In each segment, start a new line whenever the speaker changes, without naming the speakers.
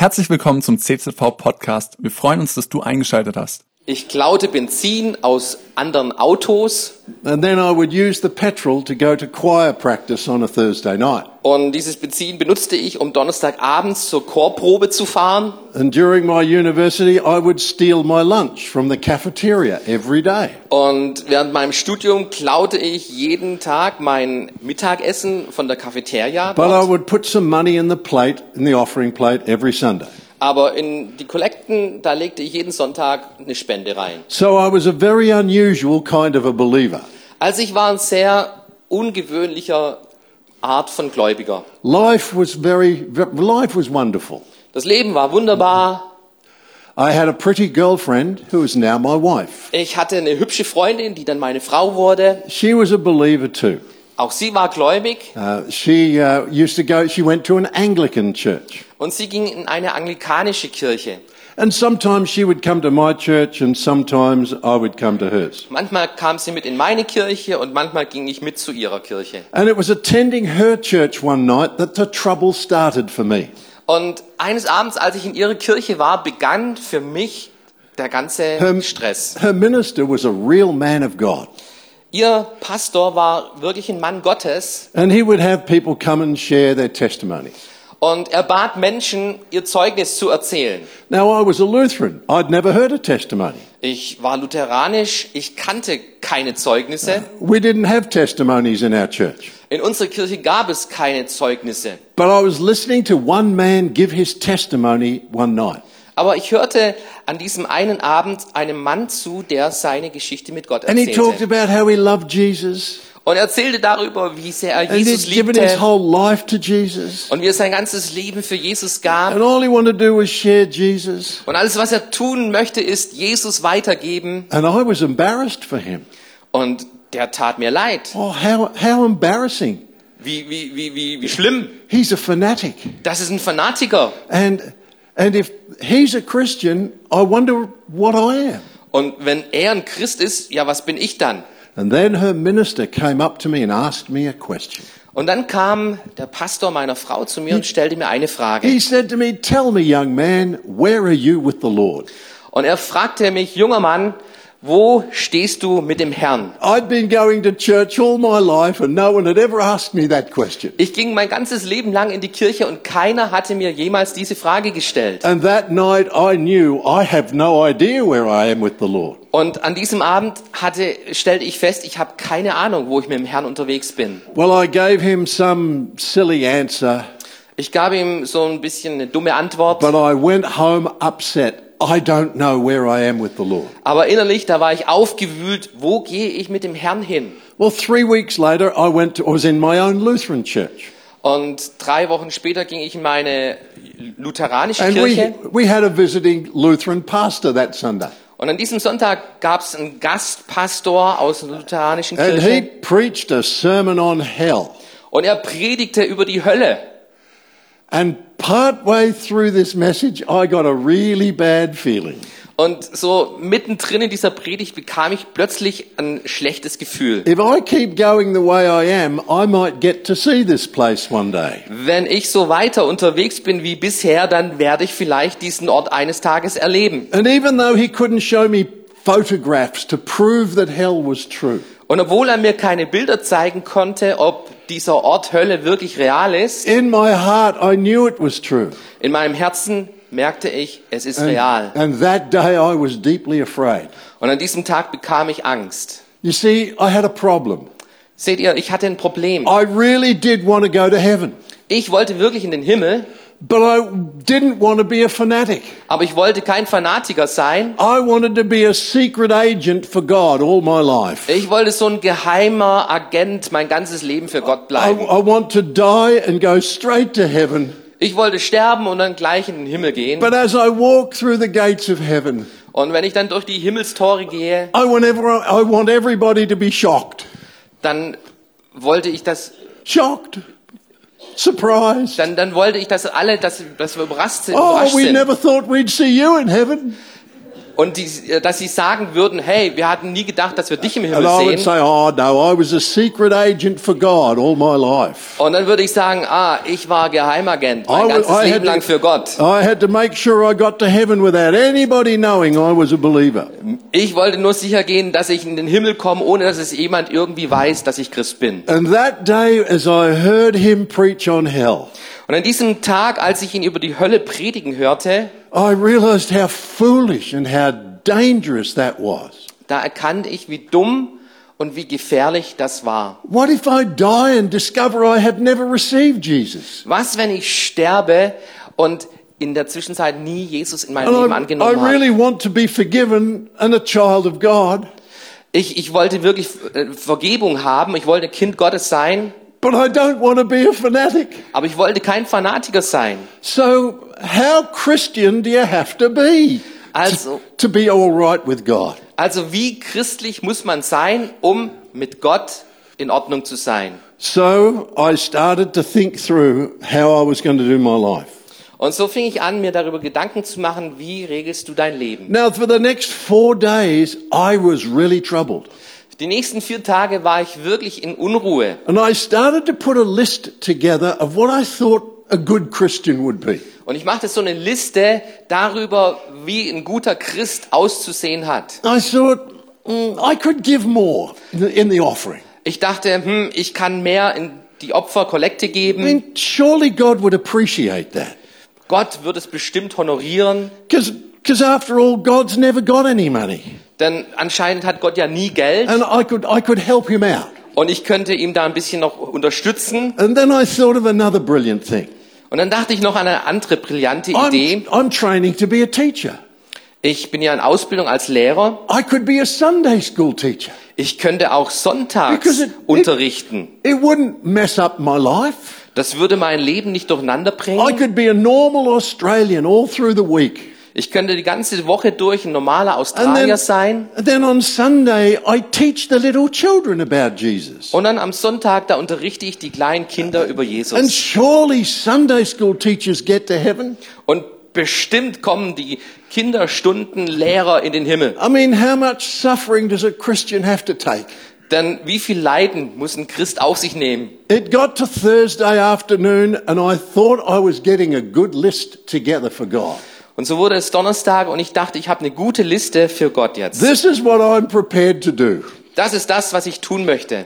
Herzlich willkommen zum CZV Podcast. Wir freuen uns, dass du eingeschaltet hast.
Ich klaute Benzin aus anderen Autos
And then I would use the petrol to go to choir practice on a Thursday night.
und dieses Benzin benutzte ich, um Donnerstagabends zur Chorprobe zu fahren.
And during my university, I would steal my lunch from the cafeteria every day.
Und während meinem Studium klaute ich jeden Tag mein Mittagessen von der Cafeteria.
But I
Dort.
would put some money in the plate, in the offering plate, every Sunday.
Aber in die Kollekten, da legte ich jeden Sonntag eine Spende rein.
So I was a very unusual kind of a believer.
Also ich war ein sehr ungewöhnlicher Art von Gläubiger.
Life was very, life was wonderful.
Das Leben war wunderbar.
I had a pretty girlfriend who is now my wife.
Ich hatte eine hübsche Freundin, die dann meine Frau wurde.
She was a believer too.
Auch sie war gläubig
Uh, she uh, used to go, she went to an Anglican church.
und sie ging in eine anglikanische Kirche.
And sometimes she would come to my church and sometimes I would come to hers.
Manchmal kam sie mit in meine Kirche und manchmal ging ich mit zu ihrer Kirche.
And it was attending her church one night that the trouble started for me.
Und eines Abends, als ich in ihrer Kirche war, begann für mich der ganze
Her,
Stress.
her minister was a real man of God.
Ihr Pastor war wirklich ein Mann Gottes
And he would have people come and share their testimony.
und er bat Menschen, ihr Zeugnis zu erzählen.
Now I was a Lutheran. I'd never heard a testimony.
Ich war lutheranisch, ich kannte keine Zeugnisse.
We didn't have testimonies in our church.
In unserer Kirche gab es keine Zeugnisse.
But I was listening to one man give his testimony one night.
Aber ich hörte an diesem einen Abend einem Mann zu, der seine Geschichte mit Gott
And he talked
erzählte.
about how he loved Jesus.
Und er erzählte darüber, wie sehr er
And
Jesus
he'd given his
liebte
whole life to Jesus.
und wie er sein ganzes Leben für Jesus gab.
And all he wanted to do was share Jesus.
Und alles, was er tun möchte, ist Jesus weitergeben.
And I was embarrassed for him.
Und der tat mir leid.
Oh, how, how embarrassing.
Wie, wie, wie, wie, wie schlimm.
He's a fanatic.
Das ist ein Fanatiker.
And, and if he's a Christian, I wonder what I am.
Und wenn er ein Christ ist, ja, was bin ich dann?
And then her minister came up to me and asked me a question.
Und dann kam der Pastor meiner Frau zu mir und stellte mir eine Frage.
He said to me, Tell me, young man, where are you with the Lord?
Und er fragte mich, junger Mann, wo stehst du mit dem Herrn?
I'd been going to church all my life and no one had ever asked me that question.
Ich ging mein ganzes Leben lang in die Kirche und keiner hatte mir jemals diese Frage gestellt.
And that night I knew I have no idea where I am with the Lord.
Und an diesem Abend hatte, stellte ich fest, ich habe keine Ahnung, wo ich mit dem Herrn unterwegs bin.
Well, I gave him some silly answer,
Ich gab ihm so ein bisschen eine dumme Antwort,
but I went home upset. I don't know where I am with the Lord.
aber innerlich, da war ich aufgewühlt, wo gehe ich mit dem Herrn hin?
Well, three weeks later, I went to, I was in my own Lutheran church.
Und drei Wochen später ging ich in meine lutheranische
And
Kirche.
we, we had a visiting Lutheran pastor that Sunday.
Und an diesem Sonntag gab es einen Gastpastor aus der lutheranischen
And he
Kirche.
preached a sermon on hell.
Und er predigte über die Hölle.
And partway through this message, I got a really bad feeling.
Und so mittendrin in dieser Predigt bekam ich plötzlich ein schlechtes Gefühl.
If I keep going the way I am, I might get to see this place one day.
Wenn ich so weiter unterwegs bin wie bisher, dann werde ich vielleicht diesen Ort eines Tages erleben.
And even though he couldn't show me photographs to prove that hell was true,
Und obwohl er mir keine Bilder zeigen konnte, ob dieser Ort Hölle wirklich real ist,
in my heart I knew it was true.
in meinem Herzen merkte ich, es ist real.
And that day I was deeply afraid.
Und an diesem Tag bekam ich Angst.
You see, I had a problem.
Seht ihr, ich hatte ein Problem.
I really did want to go to heaven,
Ich wollte wirklich in den Himmel,
but I didn't want to be a fanatic.
aber ich wollte kein Fanatiker sein.
I wanted to be a secret agent for God all my life.
Ich wollte so ein geheimer Agent mein ganzes Leben für Gott
I,
bleiben.
I want to die and go straight to heaven.
Ich wollte sterben und dann gleich in den Himmel gehen.
But as I walk through the gates of heaven,
Und wenn ich dann durch die Himmelstore gehe,
I want, everyone, I want everybody to be shocked.
dann wollte ich das,
Shocked. Surprised.
dann, dann wollte ich, dass alle, dass, dass wir überrascht sind.
Oh,
überrascht
we
sind.
never thought we'd see you in heaven.
Und die, äh, dass sie sagen würden, hey, wir hatten nie gedacht, dass wir dich im Himmel sehen.
say, oh no, I was a secret agent for God all my life.
Und dann würde ich sagen, ah, ich war Geheimagent, mein ganzes
I
Leben lang für Gott.
to, to make sure I got to heaven without anybody knowing I was a believer.
Ich wollte nur sicher gehen, dass ich in den Himmel komme, ohne dass es jemand irgendwie weiß, dass ich Christ bin.
And that day, as I heard him preach on hell,
Und an diesem Tag, als ich ihn über die Hölle predigen hörte,
I realized how foolish and how dangerous that was.
da erkannte ich, wie dumm und wie gefährlich das war.
What if I die and discover I have never received Jesus?
Was, wenn ich sterbe und in der Zwischenzeit nie Jesus in meinem
And
Leben
I, I
angenommen habe?
really want to be forgiven and a child of God,
Ich, ich wollte wirklich äh, Vergebung haben, ich wollte Kind Gottes sein,
but I don't want to be a fanatic.
aber ich wollte kein Fanatiker sein.
So how Christian do you have to be
Also,
to be all right with God?
also wie christlich muss man sein, um mit Gott in Ordnung zu sein?
So I started to think through how I was going to do my life.
Und so fing ich an, mir darüber Gedanken zu machen, wie regelst du dein Leben?
Now, for the next four days, I was really troubled.
Die nächsten vier Tage war ich wirklich in Unruhe.
And I started to put a list together of what I thought a good Christian would be.
Und ich machte so eine Liste darüber, wie ein guter Christ auszusehen hat.
I thought mm, I could give more in the, in the offering.
Ich dachte, hm, ich kann mehr in die Opferkollekte
I
geben.
mean, surely God would appreciate that.
Gott wird es bestimmt honorieren,
Because after all, God's never got any money.
Denn anscheinend hat Gott ja nie Geld
And I could, I could help him out.
und ich könnte ihm da ein bisschen noch unterstützen.
And then I thought of another brilliant thing.
Und dann dachte ich noch an eine andere brillante Idee.
I'm, I'm training to be a teacher.
Ich bin ja in Ausbildung als Lehrer.
I could be a Sunday school teacher.
Ich könnte auch sonntags
it- it-
unterrichten.
It wouldn't mess up my life.
Das würde mein Leben nicht durcheinander
I
bringen.
could be a normal Australian all through the week.
Ich könnte die ganze Woche durch ein normaler
And
Australier
then,
sein.
and then on Sunday, I teach the little children about Jesus.
Und dann am Sonntag, da unterrichte ich die kleinen Kinder über
And
Jesus.
surely Sunday school teachers get to heaven.
Und bestimmt kommen die Kinderstundenlehrer in den Himmel.
I mean, how much suffering does a Christian have to take?
Denn wie viel Leiden muss ein Christ auf sich nehmen?
It got to Thursday afternoon, and I thought I was getting a good list together for God.
Und so wurde es Donnerstag und ich dachte, ich habe eine gute Liste für Gott jetzt.
This is what I'm prepared to do.
Das ist das, was ich tun möchte.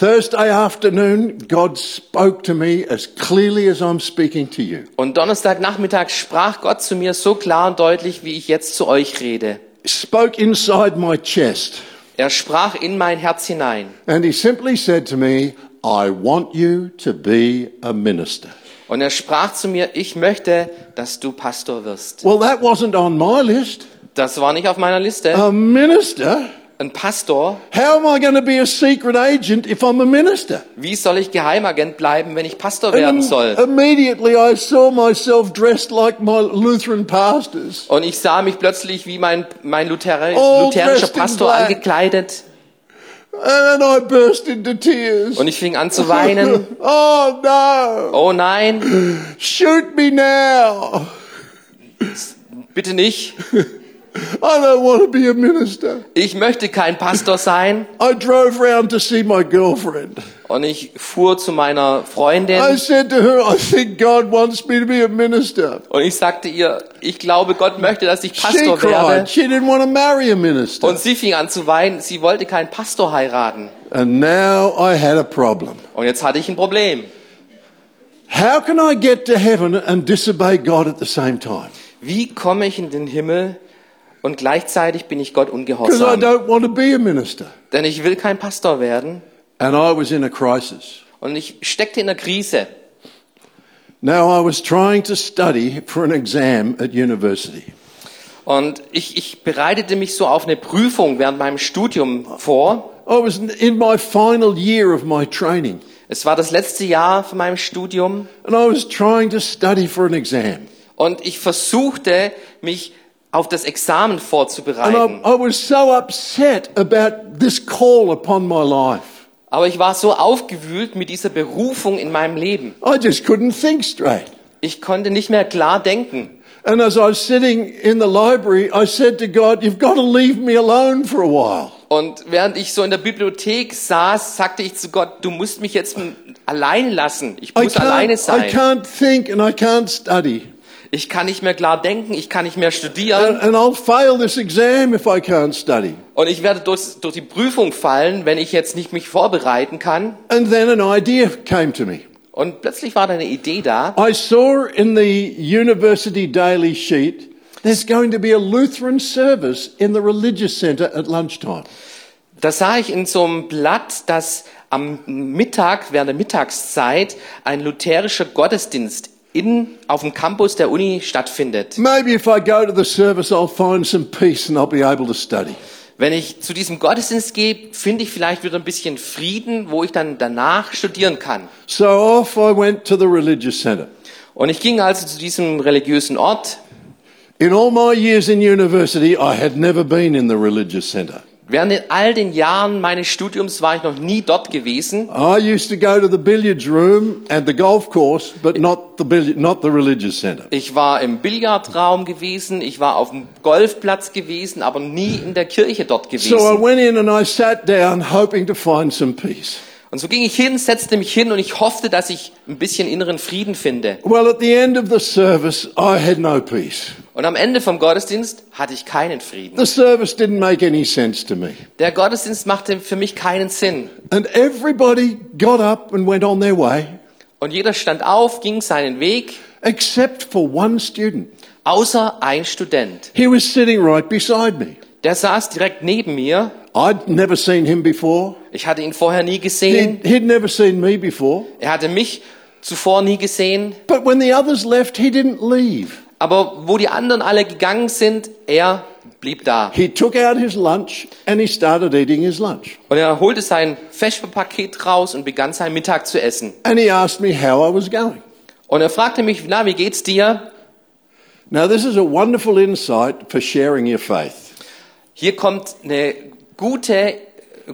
Thursday afternoon, God spoke to me as clearly as I'm speaking to you.
Und Donnerstagnachmittag sprach Gott zu mir so klar und deutlich, wie ich jetzt zu euch rede.
Spoke inside my chest.
Er sprach in mein Herz hinein.
And he simply said to me, I want you to be a minister.
Und er sprach zu mir, ich möchte, dass du Pastor wirst.
Well, that wasn't on my list.
Das war nicht auf meiner Liste.
A minister?
Ein Pastor,
How am I going to be a secret agent if I'm a minister?
wie soll ich Geheimagent bleiben, wenn ich Pastor werden soll?
immediately I saw myself dressed like my Lutheran pastors.
Und ich sah mich plötzlich wie mein, mein Luther
All
lutherischer Pastor angekleidet.
And I burst into tears.
Und ich fing an zu weinen.
oh no!
Oh nein,
Shoot me now!
bitte nicht.
I don't want to be a minister.
Ich möchte kein Pastor sein.
I drove round to see my girlfriend.
Und ich fuhr zu meiner Freundin
I said to her, I think God wants me to be a minister.
und ich sagte ihr, ich glaube, Gott möchte, dass ich
She
Pastor
cried.
werde.
She didn't want to marry a minister.
Und sie fing an zu weinen. Sie wollte keinen Pastor heiraten.
And now I had a problem.
Und jetzt hatte ich ein Problem.
How can I get to heaven and disobey God at the same time?
Wie komme ich in den Himmel und gleichzeitig bin ich Gott ungehorsam?
don't want to be a minister.
Denn ich will kein Pastor werden.
And I was in a crisis.
Und ich steckte in der Krise.
Now I was trying to study for an exam at university.
Und ich, ich bereitete mich so auf eine Prüfung während meinem Studium vor.
I was in my final year of my training.
Es war das letzte Jahr von meinem Studium.
And I was trying to study for an exam.
Und ich versuchte, mich auf das Examen
And I,
vorzubereiten.
I was so upset about this call upon my life.
Aber ich war so aufgewühlt mit dieser Berufung in meinem Leben.
I just couldn't think straight.
Ich konnte nicht mehr klar denken.
And as I was sitting in the library, I said to God, You've got to leave me alone for a while.
Und während ich so in der Bibliothek saß, sagte ich zu Gott, du musst mich jetzt alleine lassen. Ich
I
muss alleine
can't, I
sein.
can't think and I can't study.
Ich kann nicht mehr klar denken, ich kann nicht mehr studieren.
And, and I'll fail this exam if I can't study.
Und ich werde durch, durch die Prüfung fallen, wenn ich jetzt nicht mich vorbereiten kann.
And then an idea came to me.
Und plötzlich war da eine Idee da.
I saw in the university daily sheet there's going to be a Lutheran service in the religious centre at lunchtime.
Da sah ich in so einem Blatt, dass am Mittag, während der Mittagszeit, ein lutherischer Gottesdienst in, auf dem Campus der Uni stattfindet.
Maybe if I go to the service, I'll find some peace and I'll be able to study.
Wenn ich zu diesem Gottesdienst gehe, finde ich vielleicht wieder ein bisschen Frieden, wo ich dann danach studieren kann.
So off I went to the religious centre.
Und ich ging also zu diesem religiösen Ort.
In all my years in university, I had never been in the religious centre.
Während all den Jahren meines Studiums war ich noch nie dort gewesen.
I used to go to the billiards room and the golf course, but not the billiard, not the religious centre.
Ich war im Billardraum gewesen, ich war auf dem Golfplatz gewesen, aber nie in der Kirche dort
So I
gewesen.
went in and I sat down, hoping to find some peace.
Und so ging ich hin, setzte mich hin und ich hoffte, dass ich ein bisschen inneren Frieden finde.
Well, at the end of the service, I had no peace.
Und am Ende vom Gottesdienst hatte ich keinen Frieden.
The service didn't make any sense to me.
Der Gottesdienst machte für mich keinen Sinn.
And everybody got up and went on their way,
Und jeder stand auf, ging seinen Weg,
except for one student.
außer ein Student.
He was sitting right beside me.
Der saß direkt neben mir.
I'd never seen him before.
Ich hatte ihn vorher nie
He'd,
gesehen.
he'd never seen me before.
Er hatte mich zuvor nie gesehen.
But when the others left, he didn't leave.
Aber wo die anderen alle gegangen sind, er blieb da.
He took out his lunch and he started eating his lunch.
Und er holte sein Vesperpaket raus und begann seinen Mittag zu essen.
And he asked me how I was going.
Und er fragte mich, na, wie geht's dir?
Now, this is a wonderful insight for sharing your faith.
Hier kommt eine gute,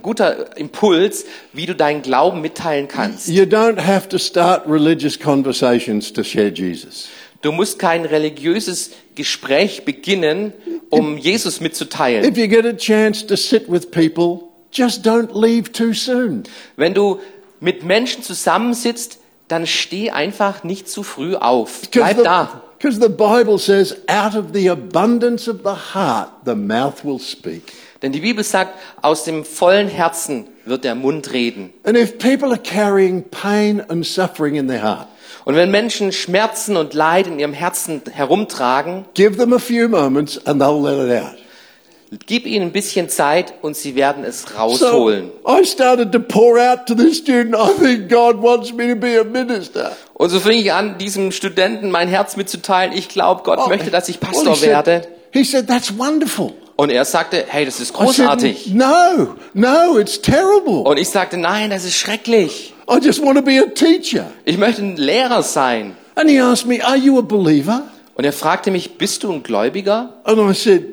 guter Impuls, wie du deinen Glauben mitteilen kannst.
You don't have to start religious conversations to share Jesus.
Du musst kein religiöses Gespräch beginnen, um Jesus mitzuteilen.
If you get a chance to sit with people, just don't leave too soon.
Wenn du mit Menschen zusammensitzt, dann steh einfach nicht zu früh auf. Bleib da.
Because the Bible says, out of the abundance of the heart, the mouth will speak.
Denn die Bibel sagt, aus dem vollen Herzen wird der Mund reden.
And if people are carrying pain and suffering in their heart,
Und wenn Menschen Schmerzen und Leid in ihrem Herzen herumtragen,
give them a few moments and they'll let it out.
gib ihnen ein bisschen Zeit und sie werden es rausholen.
So I started to pour out to this student, I think God wants me to be a minister.
Und so fing ich an, diesem Studenten mein Herz mitzuteilen. Ich glaube, Gott
Oh,
möchte, dass ich
well,
Pastor
he said-
werde.
He said, that's wonderful.
Und er sagte, hey, das ist
I said,
großartig.
no, no, it's terrible.
Und ich sagte, nein, das ist schrecklich.
I just want to be a teacher.
Ich möchte ein Lehrer sein.
And he asked me, are you a believer?
Und er fragte mich, bist du ein Gläubiger?
And I said,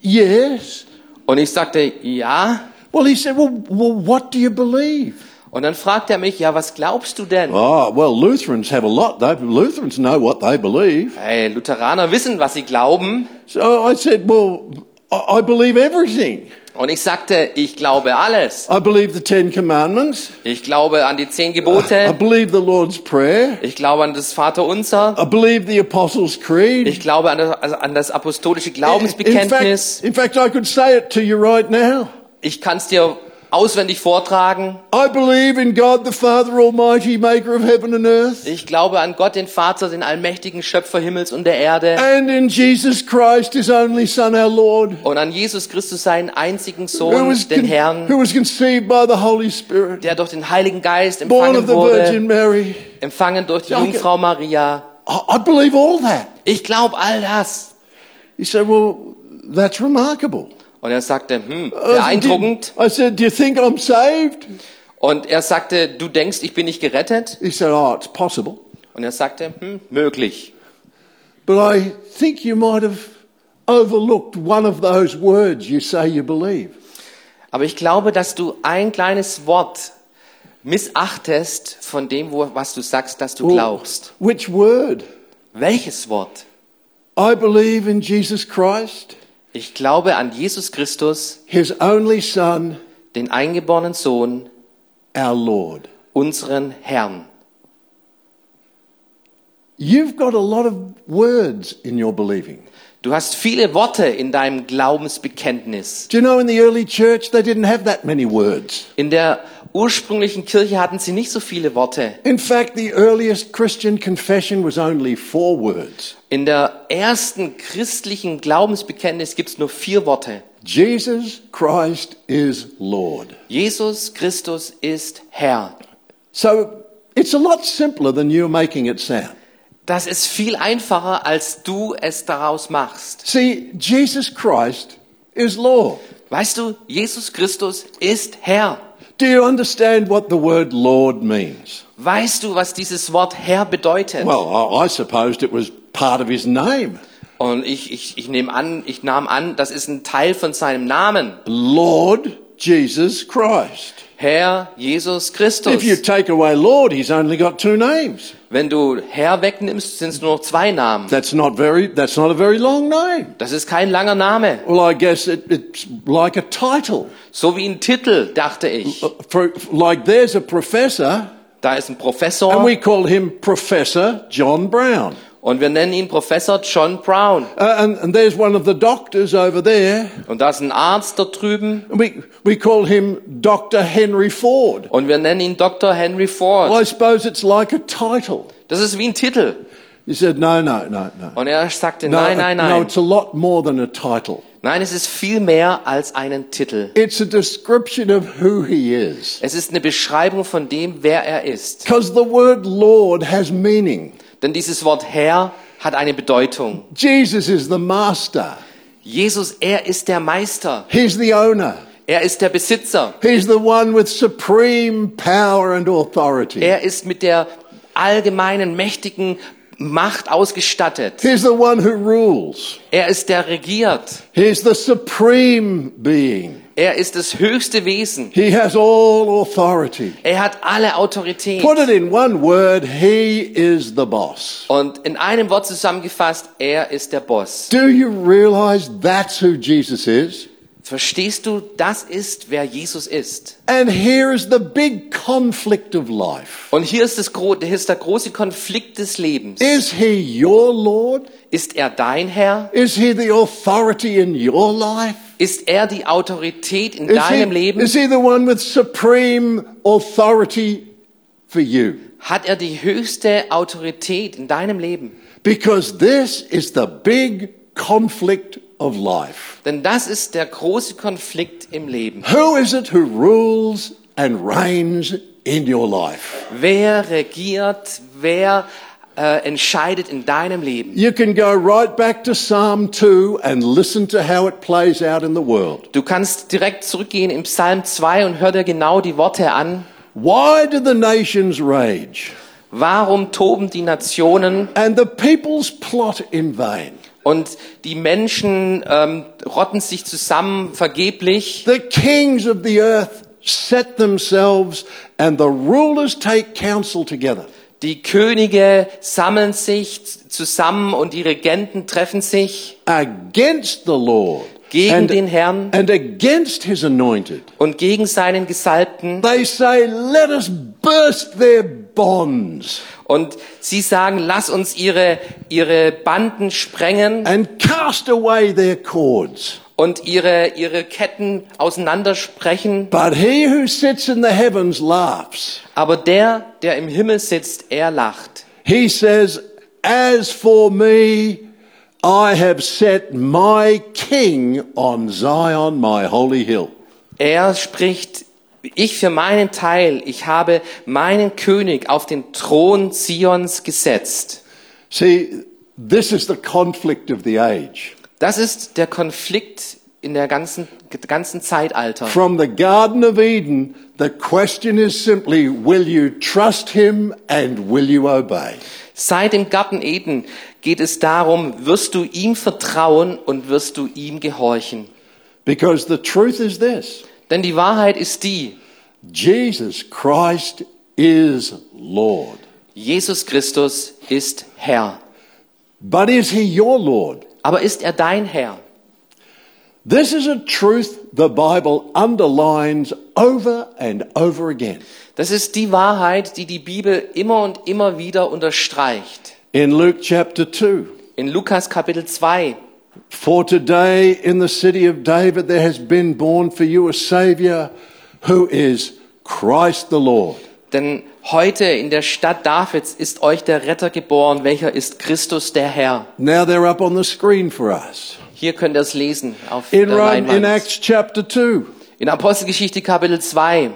yes.
Und ich sagte, ja.
Well, he said, well, well, what do you believe?
Und dann fragte er mich, ja, was glaubst du denn?
Oh, well, Lutherans have a lot. They, Lutherans know what they believe.
Hey, Lutheraner wissen, was sie glauben.
So I said, well, I, I believe everything.
Und ich sagte, ich glaube alles.
I believe the Ten Commandments.
Ich glaube an die zehn
I
Gebote.
believe the Lord's Prayer.
Ich glaube an das Vaterunser.
I believe the Apostles' Creed.
Ich glaube an das, also an das apostolische
In
Glaubensbekenntnis.
fact, in fact, I could say it to you right now.
Ich kann es dir auswendig vortragen.
I believe in God the Father Almighty, maker of heaven and earth,
Ich glaube an Gott, den Vater, den allmächtigen Schöpfer Himmels und der Erde.
and in Jesus Christ, his only Son, our Lord,
Und an Jesus Christus, seinen einzigen
who
Sohn,
was,
den Herrn,
who was conceived by the Holy Spirit,
der durch den Heiligen Geist
born of
empfangen wurde,
Mary.
empfangen durch die. Jungfrau Maria.
I, I believe all that.
Ich glaube all das.
He said, Well, that's remarkable.
Und er sagte, hm,
said,
beeindruckend.
"Do- I said, Do you think I'm saved?
Und er sagte, du denkst, ich bin nicht gerettet?
He said, Oh, it's possible.
Und er sagte, hm, möglich.
But I think you might have overlooked one of those words you say you believe.
Aber ich glaube, dass du ein kleines Wort missachtest von dem, was du sagst, dass du
Well,
glaubst.
Which word?
Welches Wort?
I believe in Jesus Christ,
Ich glaube an Jesus Christus,
his only Son,
den eingeborenen Sohn,
our Lord.
unseren Herrn.
You've got a lot of words in your believing.
Du hast viele Worte in deinem Glaubensbekenntnis.
Do you know in the early church they didn't have that many words?
In der ursprünglichen Kirche hatten sie nicht so viele Worte.
In fact, the earliest Christian confession was only four words
In der ersten christlichen Glaubensbekenntnis gibt es nur vier Worte.
Jesus Christ is Lord.
Jesus Christus ist Herr.
So it's a lot simpler than you're making it sound.
Das ist viel einfacher, als du es daraus machst.
See, Jesus Christ is Lord.
Weißt du, Jesus Christus ist Herr.
Do you understand what the word Lord means?
Weißt du, was dieses Wort Herr bedeutet?
Well, I, supposed it was part of his name.
Und ich, ich, ich nehme an, ich nahm an, das ist ein Teil von seinem Namen.
Lord Jesus Christ.
Herr Jesus Christus.
If you take away Lord, he's only got two names.
Wenn du Herr wegnimmst, sind es nur noch zwei Namen.
That's not very. That's not a very long name.
Das ist kein langer Name.
Well, I guess it, it's like a title.
So wie ein Titel, dachte ich.
For, like there's a professor,
Da ist ein
and
Professor
we call him Professor John Brown.
Und wir nennen ihn Professor John Brown.
Uh, and, and there's one of the doctors over there.
Und da ist ein Arzt dort drüben
We, we call him Dr. Henry Ford.
und wir nennen ihn Dr. Henry Ford.
Well, I suppose it's like a title.
Das ist wie ein Titel.
He said, no, no, no, no.
Und er sagte,
No,
nein, nein,
no, it's a lot more than a title.
Nein, es ist viel mehr als einen Titel.
It's a description of who he is.
Es ist eine Beschreibung von dem, wer er ist.
Because the word Lord has meaning.
Denn dieses Wort Herr hat eine Bedeutung.
Jesus is the master.
Jesus, er ist der Meister.
He's the owner.
Er ist der Besitzer.
He's the one with supreme power and authority.
Er ist mit der allgemeinen, mächtigen Macht ausgestattet.
He's the one who rules.
Er ist der regiert.
He's the supreme being.
Er ist das höchste Wesen.
He has all authority.
Er hat alle Autorität.
Put it in one word, he is the boss.
Und in einem Wort zusammengefasst, er ist der Boss.
Do you realize that's who Jesus is?
Verstehst du, das ist, wer Jesus ist.
And here is the big conflict of life.
Und hier ist, das, hier ist der große Konflikt des Lebens.
Is he your Lord?
Ist er dein Herr?
Is he the authority in your life?
Ist er die Autorität in
Is
deinem
he,
Leben?
is he the one with supreme authority for you?
Hat er die höchste Autorität in deinem Leben?
Because this is the big conflict of life.
Denn das ist der große Konflikt im Leben.
Who is it who rules and reigns in your life?
Wer regiert, wer äh, entscheidet in deinem Leben?
You can go right back to Psalm 2 and listen to how it plays out in the world.
Du kannst direkt zurückgehen im Psalm 2 und hör dir genau die Worte an.
Why do the nations rage
Warum toben die Nationen
and the peoples plot in vain?
Und die Menschen ähm, rotten sich zusammen vergeblich?
The kings of the earth set themselves and the rulers take counsel together.
Die Könige sammeln sich zusammen und die Regenten treffen sich
against the Lord
Gegen
and,
den Herrn.
and against his anointed.
und gegen seinen Gesalbten.
They say, let us burst their bonds
Und sie sagen, lass uns ihre, ihre Banden sprengen
and cast away their cords.
und ihre, ihre Ketten auseinandersprechen.
But he who sits in the heavens laughs.
Aber der, der im Himmel sitzt, er lacht.
He says, as for me, I have set my king on Zion, my holy hill.
Er spricht, ich für meinen Teil, ich habe meinen König auf den Thron Zions gesetzt.
See, this is the conflict of the age.
Das ist der Konflikt in der ganzen, ganzen Zeitalter.
From the Garden of Eden, the question is simply, will you trust him and will you obey?
Seit dem Garten Eden geht es darum, wirst du ihm vertrauen und wirst du ihm gehorchen.
Because the truth is this
Denn die Wahrheit ist die,
Jesus Christ is Lord.
Jesus Christus ist Herr.
But is he your Lord?
Aber ist er dein Herr?
This is a truth the Bible underlines over and over again.
Das ist die Wahrheit, die die Bibel immer und immer wieder unterstreicht.
In Luke chapter 2,
In Lukas Kapitel 2.
for today in the city of David there has been born for you a Savior who is Christ the Lord.
Denn heute in der Stadt Davids ist euch der Retter geboren, welcher ist Christus der Herr.
Now they're up on the screen for us.
Hier könnt ihr es lesen auf
In,
der
Rome, in
Leinwand.
Acts chapter 2,
In Apostelgeschichte Kapitel 2.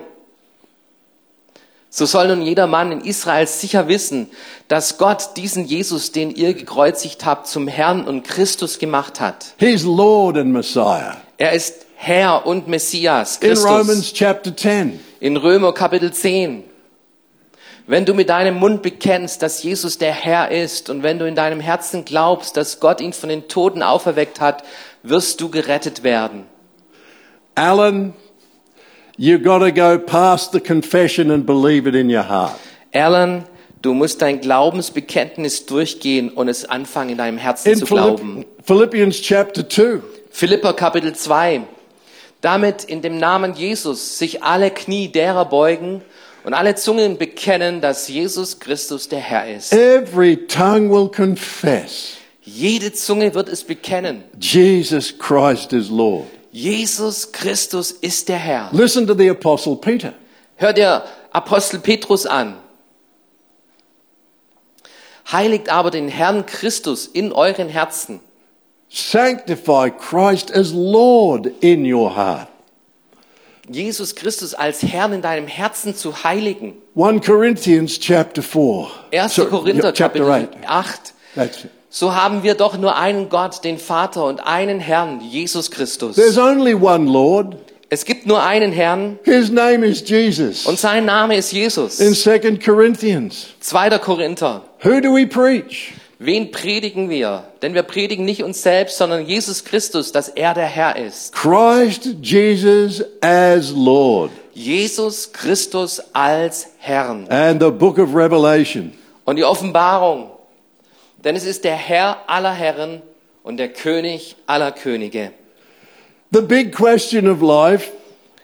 So soll nun jeder Mann in Israel sicher wissen, dass Gott diesen Jesus, den ihr gekreuzigt habt, zum Herrn und Christus gemacht hat.
he's Lord and Messiah.
Er ist Herr und Messias,
In
Christus.
Romans chapter 10,
In Römer Kapitel 10. Wenn du mit deinem Mund bekennst, dass Jesus der Herr ist und wenn du in deinem Herzen glaubst, dass Gott ihn von den Toten auferweckt hat, wirst du gerettet werden.
Alan, you got to go past the confession and believe it in your heart.
Alan, du musst dein Glaubensbekenntnis durchgehen und es anfangen in deinem Herzen
In
zu glauben.
Philipp- Philippians chapter 2,
Philipper Kapitel 2. Damit in dem Namen Jesus sich alle Knie derer beugen und alle Zungen bekennen, dass Jesus Christus der Herr ist.
every tongue will confess
Jede Zunge wird es bekennen.
Jesus Christ is Lord.
Jesus Christus ist der Herr.
Listen to the Apostle Peter.
Hör dir Apostel Petrus an. Heiligt aber den Herrn Christus in euren Herzen.
Sanctify Christ as Lord in your heart.
Jesus Christus als Herrn in deinem Herzen zu heiligen.
1 Corinthians chapter 4.
1.
So-
Korinther
chapter
Kapitel
8.
8.
That's it.
So haben wir doch nur einen Gott, den Vater und einen Herrn, Jesus Christus.
There's only one Lord.
Es gibt nur einen Herrn
His name is Jesus.
und sein Name ist Jesus.
In 2 Corinthians,
2. Korinther.
who do we preach?
Wen predigen wir? Denn wir predigen nicht uns selbst, sondern Jesus Christus, dass er der Herr ist.
Christ Jesus as Lord.
Jesus Christus als Herrn.
And the book of Revelation.
Und die Offenbarung. Denn es ist der Herr aller Herren und der König aller Könige.
The big question of life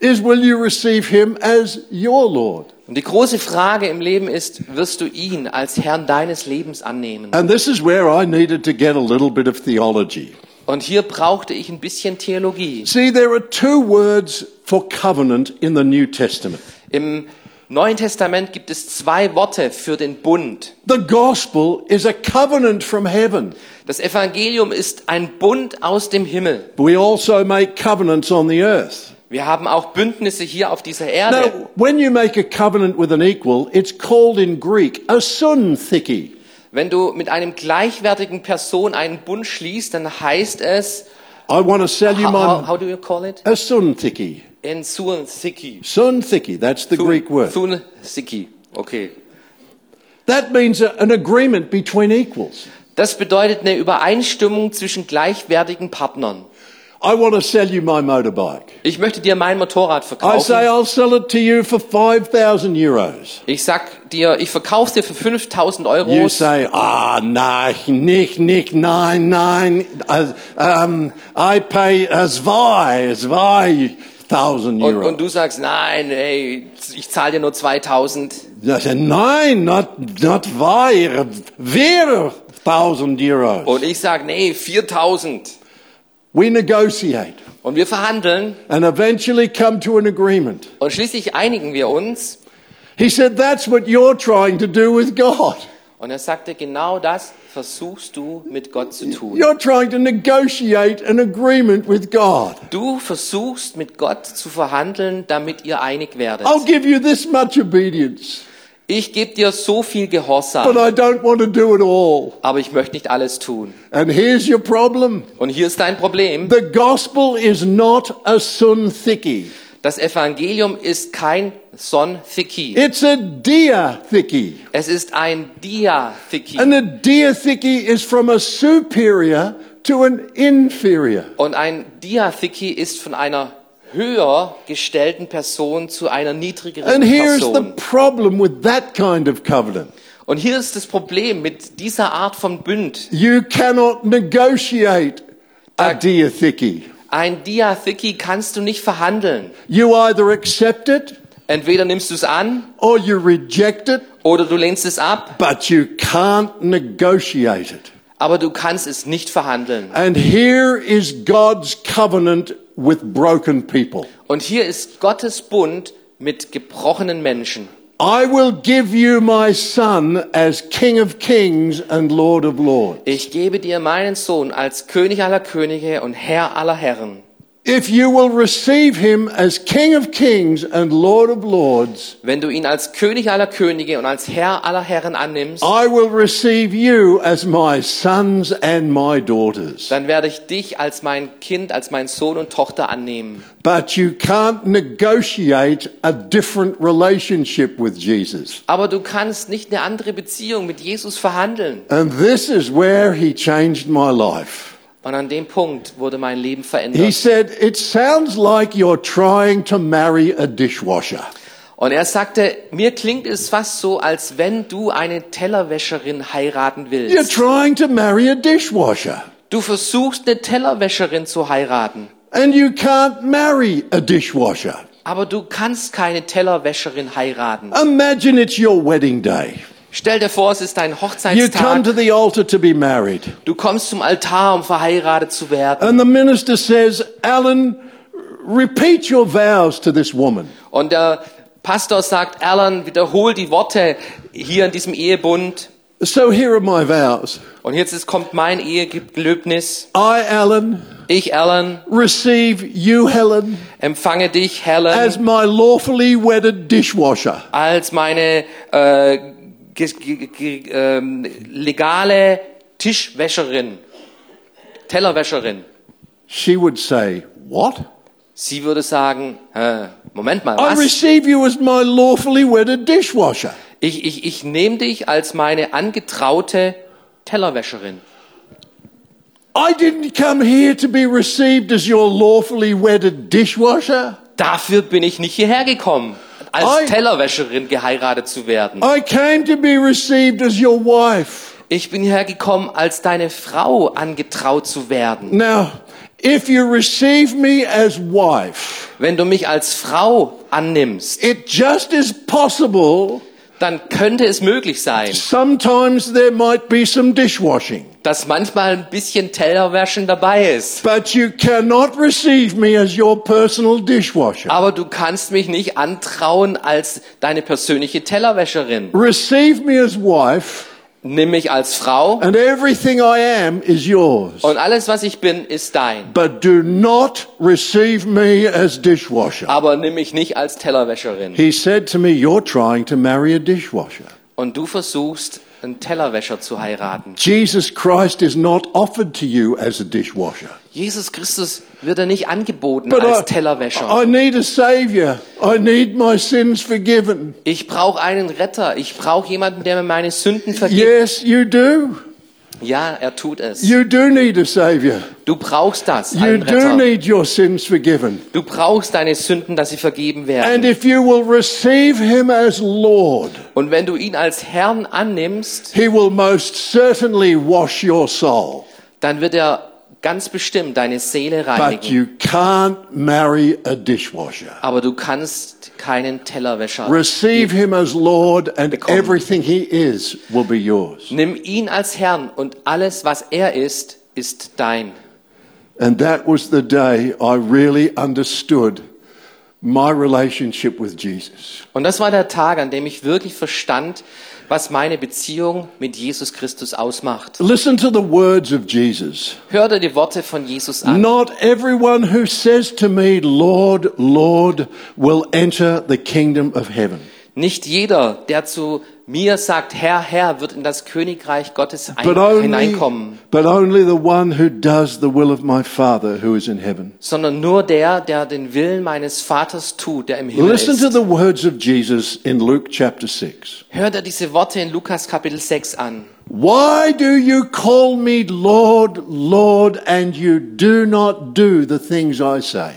is will you receive him as your Lord?
Und die große Frage im Leben ist, wirst du ihn als Herrn deines Lebens annehmen?
And this is where I needed to get a little bit of theology.
Und hier brauchte ich ein bisschen Theologie.
See, there are two words for covenant in the New Testament.
Im Neuen Testament gibt es zwei Worte für den Bund.
The gospel is a covenant from heaven.
Das Evangelium ist ein Bund aus dem Himmel.
We also make covenants on the earth.
Wir haben auch Bündnisse hier auf dieser Erde.
Now, when you make a covenant with an equal, it's called in Greek a sunthiki.
Wenn du mit einem gleichwertigen Person einen Bund schließt, dann heißt es,
I want to sell you
how, how,
my
how do you call it?
a sunthiki.
In Sunsiki.
Sunthiki, that's the Greek word.
Sunsiki. Okay.
That means an agreement between equals.
Das bedeutet eine Übereinstimmung zwischen gleichwertigen Partnern.
I want to sell you my motorbike.
Ich möchte dir mein Motorrad
I say
verkaufen.
I'll sell it to you for 5,000 euros.
Ich sag dir, ich verkaufe dir für 5000
You
Euro.
say, ah, nein, nicht, nicht, nein, nein. Uh, um, I pay uh, zwei, zwei thousand
Und,
euro.
und du sagst, nein, ey, ich zahle dir nur 2000.
I say, nein, not, not zwei, wir thousand euros.
Und ich sag, nee, 4000.
We negotiate
Und wir verhandeln
and eventually come to an agreement.
und schließlich einigen wir uns.
He said, that's what you're trying to do with God.
Und er sagte, genau das versuchst du mit Gott zu tun.
You're trying to negotiate an agreement with God.
Du versuchst mit Gott zu verhandeln, damit ihr einig werdet.
I'll give you this much obedience,
Ich gebe dir so viel
but
Gehorsam,
I don't want to do it all.
aber ich möchte nicht alles tun.
And here's your problem.
Und hier ist dein Problem.
The gospel is not a sunthiki.
Das Evangelium ist kein Son Thiki.
It's a dia thiki.
Es ist ein Dia Thiki.
And a dia thiki is from a superior to an inferior.
Und ein Dia Thiki ist von einer höher gestellten Person zu einer niedrigeren
And here's the
Person.
problem with that kind of covenant.
Und hier ist das Problem mit dieser Art von Bünd.
You cannot negotiate a diatheke.
Ein Diathiki kannst du nicht verhandeln.
You either accept it
Entweder nimmst du es an
or you reject it,
oder du lehnst es ab,
but you can't negotiate it.
aber du kannst es nicht verhandeln.
And here is God's covenant with broken people.
Und hier ist Gottes Bund mit gebrochenen Menschen.
I will give you my son as King of Kings and Lord of Lords.
Ich gebe dir meinen Sohn als König aller Könige und Herr aller Herren.
If you will receive him as King of Kings and Lord of Lords,
Wenn du ihn als König aller Könige und als Herr aller Herren annimmst,
I will receive you as my sons and my daughters.
dann werde ich dich als mein Kind, als mein Sohn und Tochter annehmen.
But you can't negotiate a different relationship with Jesus.
Aber du kannst nicht eine andere Beziehung mit Jesus verhandeln.
And this is where he changed my life.
Und an dem Punkt wurde mein Leben
He
verändert.
said, It sounds like you're trying to marry a dishwasher.
Und er sagte, mir klingt es fast so, als wenn du eine Tellerwäscherin heiraten
You're
willst.
trying to marry a dishwasher.
Du versuchst eine Tellerwäscherin zu heiraten.
And you can't marry a dishwasher.
Aber du kannst keine Tellerwäscherin heiraten.
Imagine it's your wedding day.
Stell dir vor, es ist dein
You come
Hochzeitstag.
to the altar to be married.
Du kommst zum Altar, um verheiratet zu werden.
And the minister says, Alan, repeat your vows to this woman.
Und der Pastor sagt, Alan, wiederhol die Worte hier in diesem Ehebund.
So here are my vows.
Und jetzt ist, kommt mein Ehegelöbnis.
I, Alan,
Ich, Alan,
receive you, Helen,
empfange dich,
as
Helen,
my lawfully wedded dishwasher.
als meine äh, ähm, legale Tischwäscherin, Tellerwäscherin.
She would say, What?
Sie würde sagen, äh, Moment mal,
I
was?
receive you as my lawfully wedded dishwasher.
Ich, ich, ich nehme dich als meine angetraute Tellerwäscherin.
I didn't come here to be received as your lawfully wedded dishwasher.
Dafür bin ich nicht hierher gekommen, als
I-
Tellerwäscherin geheiratet zu werden.
I came to be received as your wife.
Ich bin hierher gekommen, als deine Frau angetraut zu werden.
Now, if you receive me as wife,
Wenn du mich als Frau annimmst,
it just is possible
dann könnte es möglich sein,
sometimes there might be some dishwashing.
dass manchmal ein bisschen Tellerwäschen dabei ist.
But you cannot receive me as your personal dishwasher.
Aber du kannst mich nicht antrauen als deine persönliche Tellerwäscherin.
Receive me as wife,
Nimm mich als Frau
and everything I am is yours.
und alles, was ich bin, ist dein.
But do not receive me as dishwasher.
Aber nimm mich nicht als Tellerwäscherin.
He said to me, You're trying to marry a dishwasher.
Und du versuchst, einen Tellerwäscher zu heiraten.
Jesus Christ is not offered to you as a dishwasher.
Jesus Christus wird er nicht angeboten
But
als
I,
Tellerwäscher.
I need a savior. I need my sins forgiven.
Ich brauche einen Retter. Ich brauche jemanden, der mir meine Sünden vergibt.
Yes, you do.
Ja, er tut es.
You do need a savior.
Du brauchst das,
You
einen
do
Retter.
need your sins forgiven.
Du brauchst deine Sünden, dass sie vergeben
And
werden.
if you will receive him as Lord,
Und wenn du ihn als Herrn annimmst,
he will most certainly wash your soul.
dann wird er ganz bestimmt deine Seele
But
reinigen.
you can't marry a dishwasher.
Aber du kannst keinen Tellerwäscher.
Receive him as Lord, and everything he is will be yours.
Nimm ihn als Herrn und alles, was er ist, ist dein.
And that was the day I really understood my relationship with Jesus.
Und das war der Tag, an dem ich wirklich verstand, was meine Beziehung mit Jesus Christus ausmacht.
Listen to the words of Jesus.
Hör dir die Worte von Jesus an.
Not everyone who says to me, Lord, Lord, will enter the kingdom of heaven,
Nicht jeder, der zu mir sagt, Herr, Herr, wird in das Königreich Gottes ein
but only,
hineinkommen,
Father
sondern nur der, der den Willen meines Vaters tut, der im Himmel
Listen to
ist.
the words of Jesus in Luke chapter 6.
Hör dir diese Worte in Lukas Kapitel 6 an.
Why do you call me Lord, Lord, and you do not do the things I say?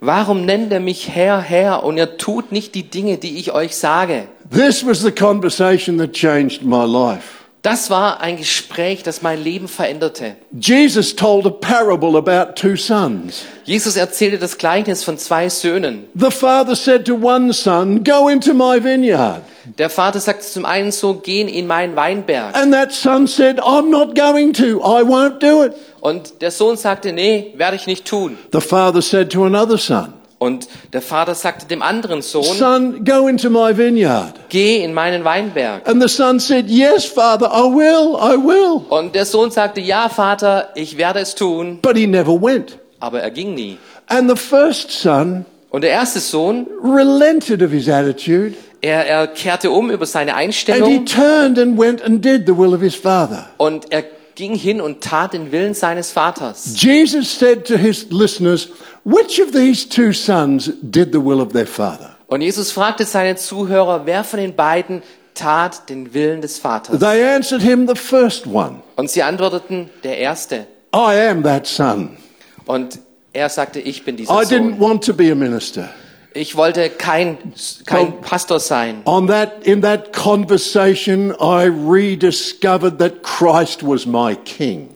Warum nennt er mich Herr, Herr und ihr tut nicht die Dinge, die ich euch sage?
This was the conversation that changed my life.
Das war ein Gespräch, das mein Leben veränderte.
Jesus told a parable about two sons.
Jesus erzählte das Gleichnis von zwei Söhnen.
The father said to one son, Go into my vineyard.
Der Vater sagte zum einen so, gehen in meinen Weinberg.
And that son said, I'm not going to. I won't do it.
Und der Sohn sagte, nee, werde ich nicht tun.
The father said to another son,
Und der Vater sagte dem anderen Sohn,
Son, go into my vineyard.
geh in meinen Weinberg.
And the son said, Yes, father, I will, I will.
Und der Sohn sagte, ja, Vater, ich werde es tun.
But he never went.
Aber er ging nie.
And the first son
Und der erste Sohn,
relented of his attitude
er, er kehrte um über seine
and he
Einstellung
turned and went and did the will of his father.
und er ging hin und tat den Willen seines Vaters.
Jesus said to his listeners, Which of these two sons did the will of their father?
Und Jesus fragte seine Zuhörer, wer von den beiden tat den Willen des Vaters?
They answered him, The first one.
Und sie antworteten, der Erste.
I am that son.
Und er sagte, ich bin dieser
I didn't
Sohn.
want to be a minister.
Ich wollte kein, kein Pastor sein.
On that, in that conversation, I rediscovered that Christ was my king.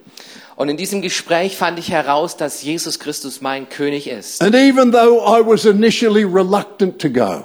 Und in diesem Gespräch fand ich heraus, dass Jesus Christus mein König ist.
And even though I was initially reluctant to go,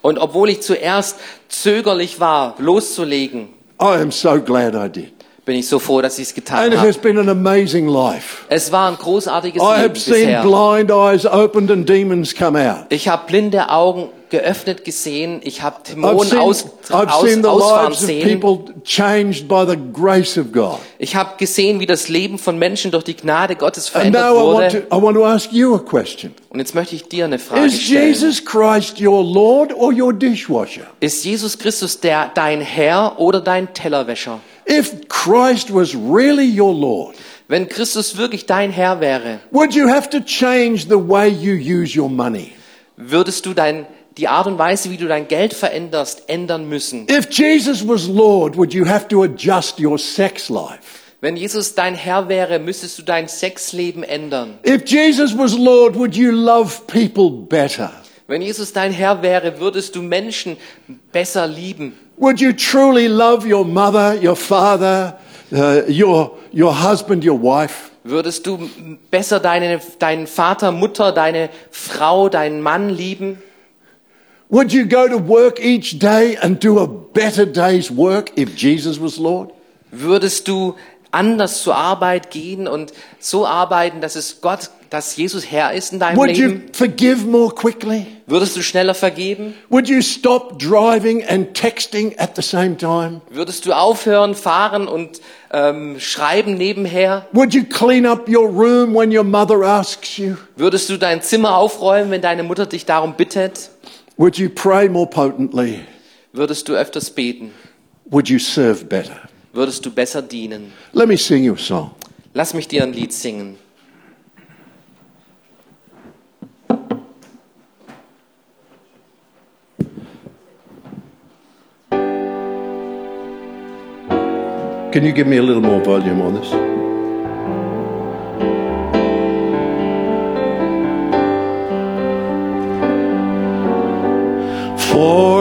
Und obwohl ich zuerst zögerlich war, loszulegen,
I am so glad I did.
Bin ich so froh, dass ich es
And
getan
it
habe.
has been an amazing life.
Es war ein großartiges
I
Leben
have seen
bisher.
blind eyes opened and demons come out.
Ich habe blinde Augen geöffnet gesehen. Ich habe
I've
Dämonen
seen,
aus,
I've
aus,
seen the
ausfahren
lives of
sehen.
people changed by the grace of God.
Ich habe gesehen, wie das Leben von Menschen durch die Gnade Gottes
And
verändert
now I want,
wurde.
to, I want to ask you a question.
Und jetzt möchte ich dir eine Frage
Is
stellen.
Jesus Christ your Lord or your dishwasher?
Ist Jesus Christus der, dein Herr oder dein Tellerwäscher?
If Christ was really your Lord,
Wenn Christus wirklich dein Herr wäre,
would you have to change the way you use your money?
würdest du dein, die Art und Weise, wie du dein Geld veränderst, ändern müssen.
If Jesus was Lord, would you have to adjust your sex life?
Wenn Jesus dein Herr wäre, müsstest du dein Sexleben ändern.
If Jesus was Lord, would you love people better?
Wenn Jesus dein Herr wäre, würdest du Menschen besser lieben.
Would you truly love your mother, your father, uh, your, your husband, your wife?
Würdest du besser deine, deinen Vater, Mutter, deine Frau, deinen Mann lieben?
Would you go to work each day and do a better day's work if Jesus was Lord?
Würdest du anders zur Arbeit gehen und so arbeiten, dass es Gott, dass Jesus Herr ist in deinem
Would you
Leben?
forgive more quickly?
Würdest du schneller vergeben?
Would you stop driving and texting at the same time?
Würdest du aufhören, fahren und ähm, schreiben nebenher?
Would you clean up your room when your mother asks you?
Würdest du dein Zimmer aufräumen, wenn deine Mutter dich darum bittet?
Would you pray more potently?
Würdest du öfters beten?
Would you serve better?
Würdest du besser dienen?
Let me sing you a song.
Lass mich dir ein Lied singen.
Can you give me a little more volume on this? For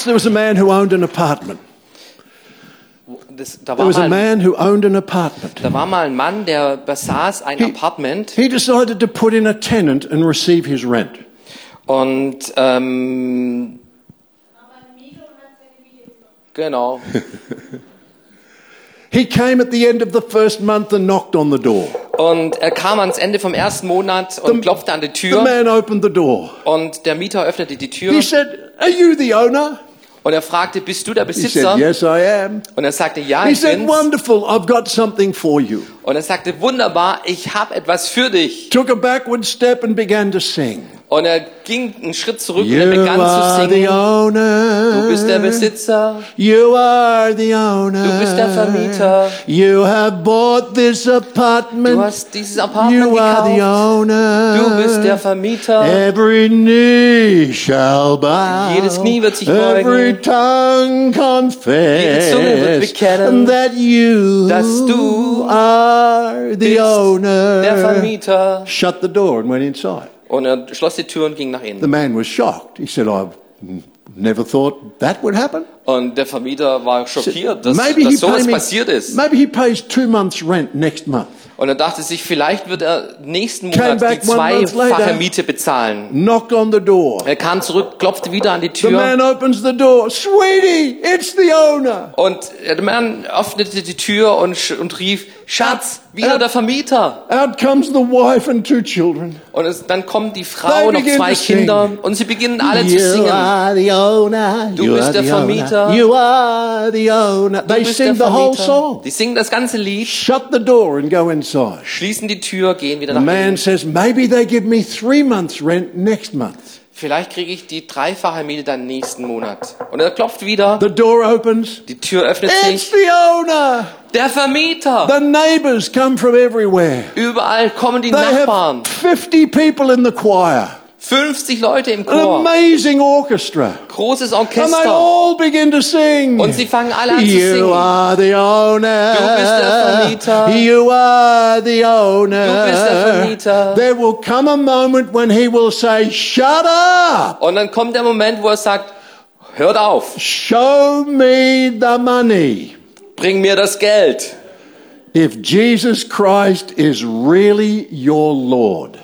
Once there was a man who owned an apartment.
Das, da,
There
war
was a
mal,
man who owned an apartment.
da war mal ein Mann, der besaß ein
He-
Apartment
He decided to put in a tenant and receive his rent.
und ähm, genau.
He came at the end of the first month and knocked on the door.
Und er kam ans Ende vom ersten Monat und klopfte an die
The
Tür
man opened the door.
und der Mieter öffnete die Tür
He said, Are you the owner?
Und er fragte, bist du der
He
Besitzer?
said, Yes, I am.
Und er sagte, ja,
He
ich
said,
bin's.
Wonderful, I've got something for you.
Und er sagte, wunderbar, ich habe etwas für dich.
Took a backward step and began to sing.
Und er ging einen Schritt zurück und
You
er begann zu
are the
singen.
owner.
Du bist der Besitzer,
You are the owner.
Du bist der Vermieter.
You have bought this apartment.
du hast dieses Apartment
you are the
gekauft.
owner.
Du bist der Vermieter.
Every knee shall bow.
Jedes Knie wird sich
Every
beugen.
tongue confess
Zunge wird bekennen,
that you
dass du
are the
bist
owner.
der Vermieter.
Shut the door and went inside.
Und er schloss die Tür und ging nach
The
innen.
man was shocked. He said, "I never thought that would happen."
Und der Vermieter war schockiert, dass,
maybe he
dass sowas
me-
passiert ist.
Maybe he pays two months' rent next month.
Und er dachte sich, vielleicht wird er nächsten Monat die zweifache. Miete bezahlen.
Knocked on the door.
Er kam zurück, klopfte wieder an die
The man
Tür
opens the door. Sweetie, it's the owner.
und der Mann öffnete die Tür und, und rief, Schatz, wieder der Vermieter.
Out comes the wife and two children.
Und es, dann kommen die
They
Frau, noch
begin
zwei. Kinder und sie beginnen alle zu
You
singen.
are the owner.
Du
you
bist
are
der
the
Vermieter.
They sing the whole song.
Die singen das ganze Lied,
Shut the door and go inside.
schließen die Tür, gehen wieder
The
nach
man
innen.
says, maybe they give me three months' rent next month.
Vielleicht kriege ich die dreifache Miete dann nächsten Monat. Und er klopft wieder,
The door opens.
die Tür öffnet
It's
sich.
the owner.
Der Vermieter!
The neighbors come from everywhere.
Überall kommen die
They
Nachbarn.
have 50 people in the choir.
50 Leute im
An
Chor.
amazing orchestra.
Großes
And they
Orchester.
all begin to sing.
Und sie fangen alle an zu
You
singen.
are the owner.
Du bist der Vermieter.
You are the owner.
Du bist der Vermieter.
There will come a moment when he will say, Shut up.
Und dann kommt der Moment, wo er sagt, hört auf,
Show me the money.
bring mir das Geld.
If Jesus Christ is really your Lord,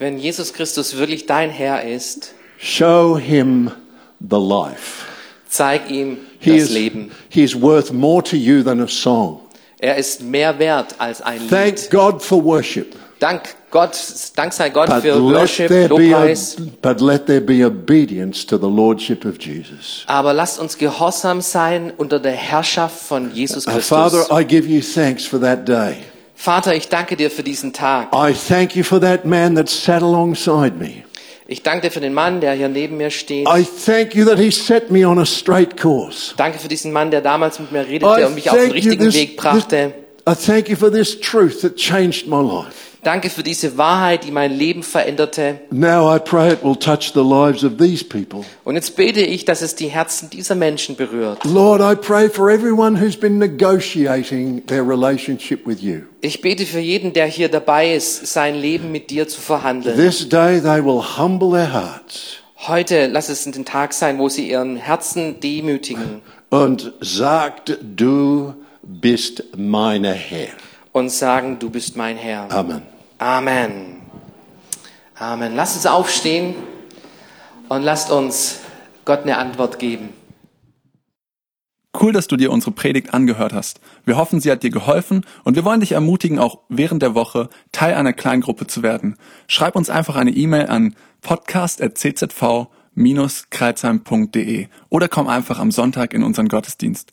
Wenn Jesus Christus wirklich dein Herr ist,
show him the life.
zeig ihm
He
das
is,
Leben.
he is worth more to you than a song.
Er ist mehr wert als ein
Thank
Lied.
God for worship.
Dank Gott, Dank sei Gott
But
für Worship, Lobpreis.
but let there be obedience to the Lordship of Jesus.
Aber lasst uns gehorsam sein unter der Herrschaft von Jesus
Uh,
Christus.
Father, I give you thanks for that day.
Vater, ich danke dir für diesen Tag.
I thank you for that man that sat alongside me.
Ich danke dir für den Mann, der hier neben mir steht.
I thank you that he set me on a straight course.
Danke für diesen Mann, der damals mit mir
I
redete und mich auf den
you
richtigen
this-
Weg brachte.
this- I thank you for this truth that changed my life.
Danke für diese Wahrheit, die mein Leben veränderte.
Now I pray it will touch the lives of these people.
Und jetzt bete ich, dass es die Herzen dieser Menschen berührt.
Lord, I pray for everyone who's been negotiating their relationship with you.
Ich bete für jeden, der hier dabei ist, sein Leben mit dir zu verhandeln.
This day they will humble their hearts
Heute lass es den Tag sein, wo sie ihren Herzen demütigen
und sagt, du bist meine Herr.
Und sagen, du bist mein Herr.
Amen.
Amen. Amen. Lasst uns aufstehen und lasst uns Gott eine Antwort geben.
Cool, dass du dir unsere Predigt angehört hast. Wir hoffen, sie hat dir geholfen und wir wollen dich ermutigen, auch während der Woche Teil einer Kleingruppe zu werden. Schreib uns einfach eine E-Mail an podcast.czv-kreuzheim.de oder komm einfach am Sonntag in unseren Gottesdienst.